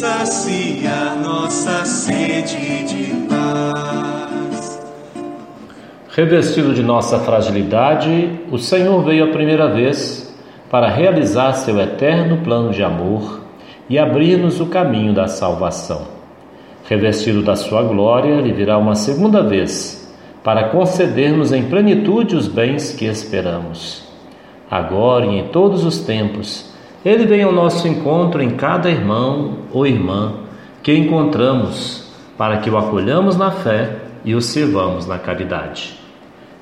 sacia nossa sede de paz. Revestido de nossa fragilidade, o Senhor veio a primeira vez para realizar seu eterno plano de amor e abrir-nos o caminho da salvação. Revestido da sua glória, ele virá uma segunda vez para concedermos em plenitude os bens que esperamos. Agora e em todos os tempos, ele vem ao nosso encontro em cada irmão ou irmã que encontramos, para que o acolhamos na fé e o sirvamos na caridade.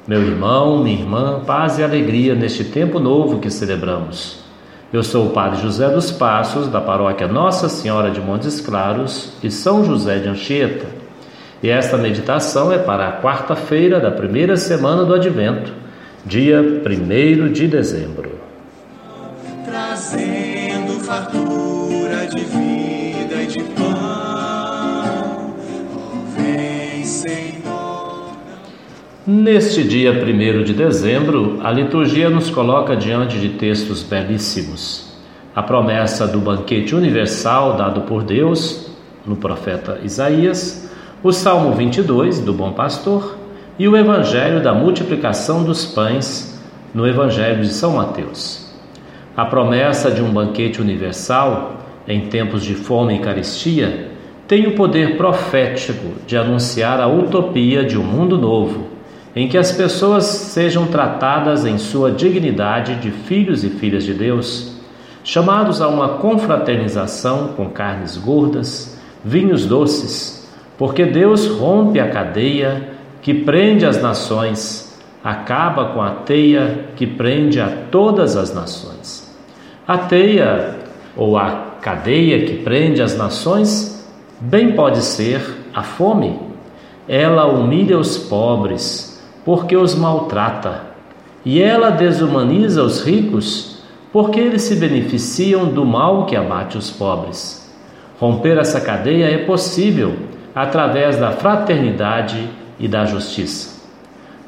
Meu irmão, minha irmã, paz e alegria neste tempo novo que celebramos. Eu sou o Padre José dos Passos, da paróquia Nossa Senhora de Montes Claros e São José de Anchieta. E esta meditação é para a quarta-feira da primeira semana do Advento, dia 1 de dezembro. Trazendo fartura de vida e de pão, vem, Senhor. Neste dia 1 de dezembro, a liturgia nos coloca diante de textos belíssimos. A promessa do banquete universal dado por Deus no profeta Isaías, o Salmo 22 do Bom Pastor e o Evangelho da multiplicação dos pães no Evangelho de São Mateus. A promessa de um banquete universal em tempos de fome e caristia tem o poder profético de anunciar a utopia de um mundo novo em que as pessoas sejam tratadas em sua dignidade de filhos e filhas de Deus, chamados a uma confraternização com carnes gordas, vinhos doces, porque Deus rompe a cadeia que prende as nações, acaba com a teia que prende a todas as nações. A teia ou a cadeia que prende as nações bem pode ser a fome. Ela humilha os pobres, porque os maltrata, e ela desumaniza os ricos, porque eles se beneficiam do mal que abate os pobres. Romper essa cadeia é possível através da fraternidade e da justiça.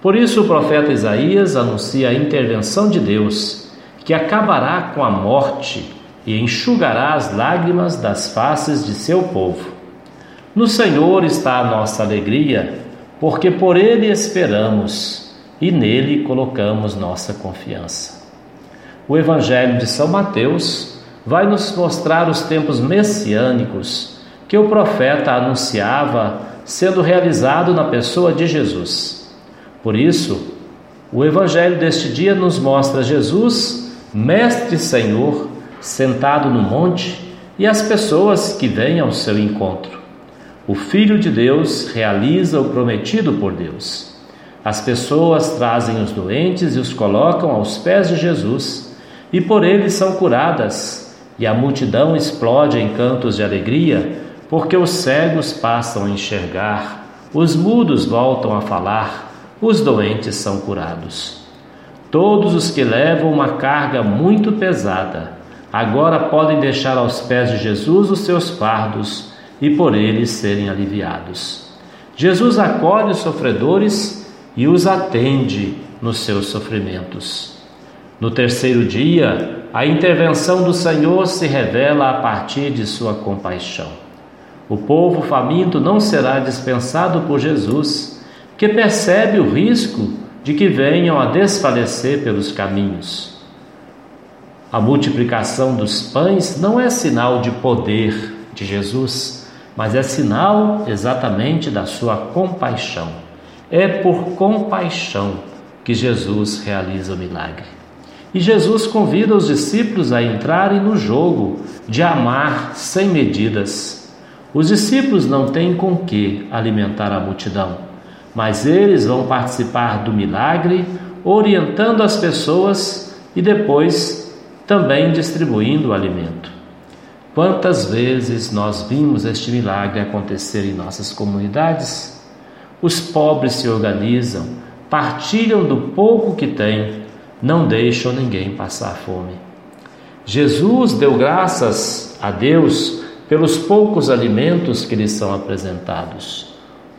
Por isso, o profeta Isaías anuncia a intervenção de Deus, que acabará com a morte e enxugará as lágrimas das faces de seu povo. No Senhor está a nossa alegria porque por ele esperamos e nele colocamos nossa confiança. O Evangelho de São Mateus vai nos mostrar os tempos messiânicos que o profeta anunciava sendo realizado na pessoa de Jesus. Por isso, o Evangelho deste dia nos mostra Jesus, Mestre Senhor, sentado no monte e as pessoas que vêm ao seu encontro. O Filho de Deus realiza o prometido por Deus. As pessoas trazem os doentes e os colocam aos pés de Jesus, e por eles são curadas, e a multidão explode em cantos de alegria, porque os cegos passam a enxergar, os mudos voltam a falar, os doentes são curados. Todos os que levam uma carga muito pesada, agora podem deixar aos pés de Jesus os seus fardos e por eles serem aliviados. Jesus acolhe os sofredores e os atende nos seus sofrimentos. No terceiro dia, a intervenção do Senhor se revela a partir de sua compaixão. O povo faminto não será dispensado por Jesus, que percebe o risco de que venham a desfalecer pelos caminhos. A multiplicação dos pães não é sinal de poder de Jesus, mas é sinal exatamente da sua compaixão. É por compaixão que Jesus realiza o milagre. E Jesus convida os discípulos a entrarem no jogo de amar sem medidas. Os discípulos não têm com que alimentar a multidão, mas eles vão participar do milagre, orientando as pessoas e depois também distribuindo o alimento. Quantas vezes nós vimos este milagre acontecer em nossas comunidades? Os pobres se organizam, partilham do pouco que têm, não deixam ninguém passar fome. Jesus deu graças a Deus pelos poucos alimentos que lhes são apresentados.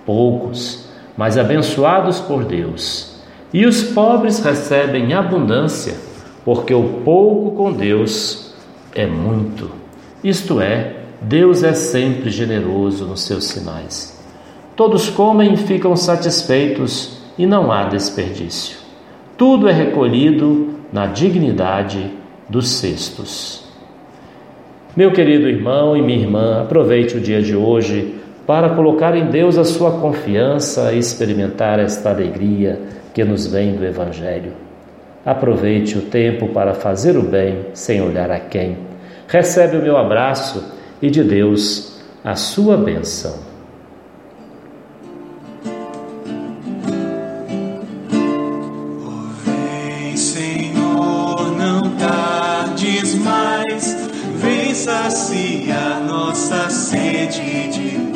Poucos, mas abençoados por Deus. E os pobres recebem abundância, porque o pouco com Deus é muito isto é, Deus é sempre generoso nos seus sinais. Todos comem e ficam satisfeitos e não há desperdício. Tudo é recolhido na dignidade dos cestos. Meu querido irmão e minha irmã, aproveite o dia de hoje para colocar em Deus a sua confiança e experimentar esta alegria que nos vem do Evangelho. Aproveite o tempo para fazer o bem sem olhar a quem. Recebe o meu abraço e de Deus a sua bênção. saciar nossa sede de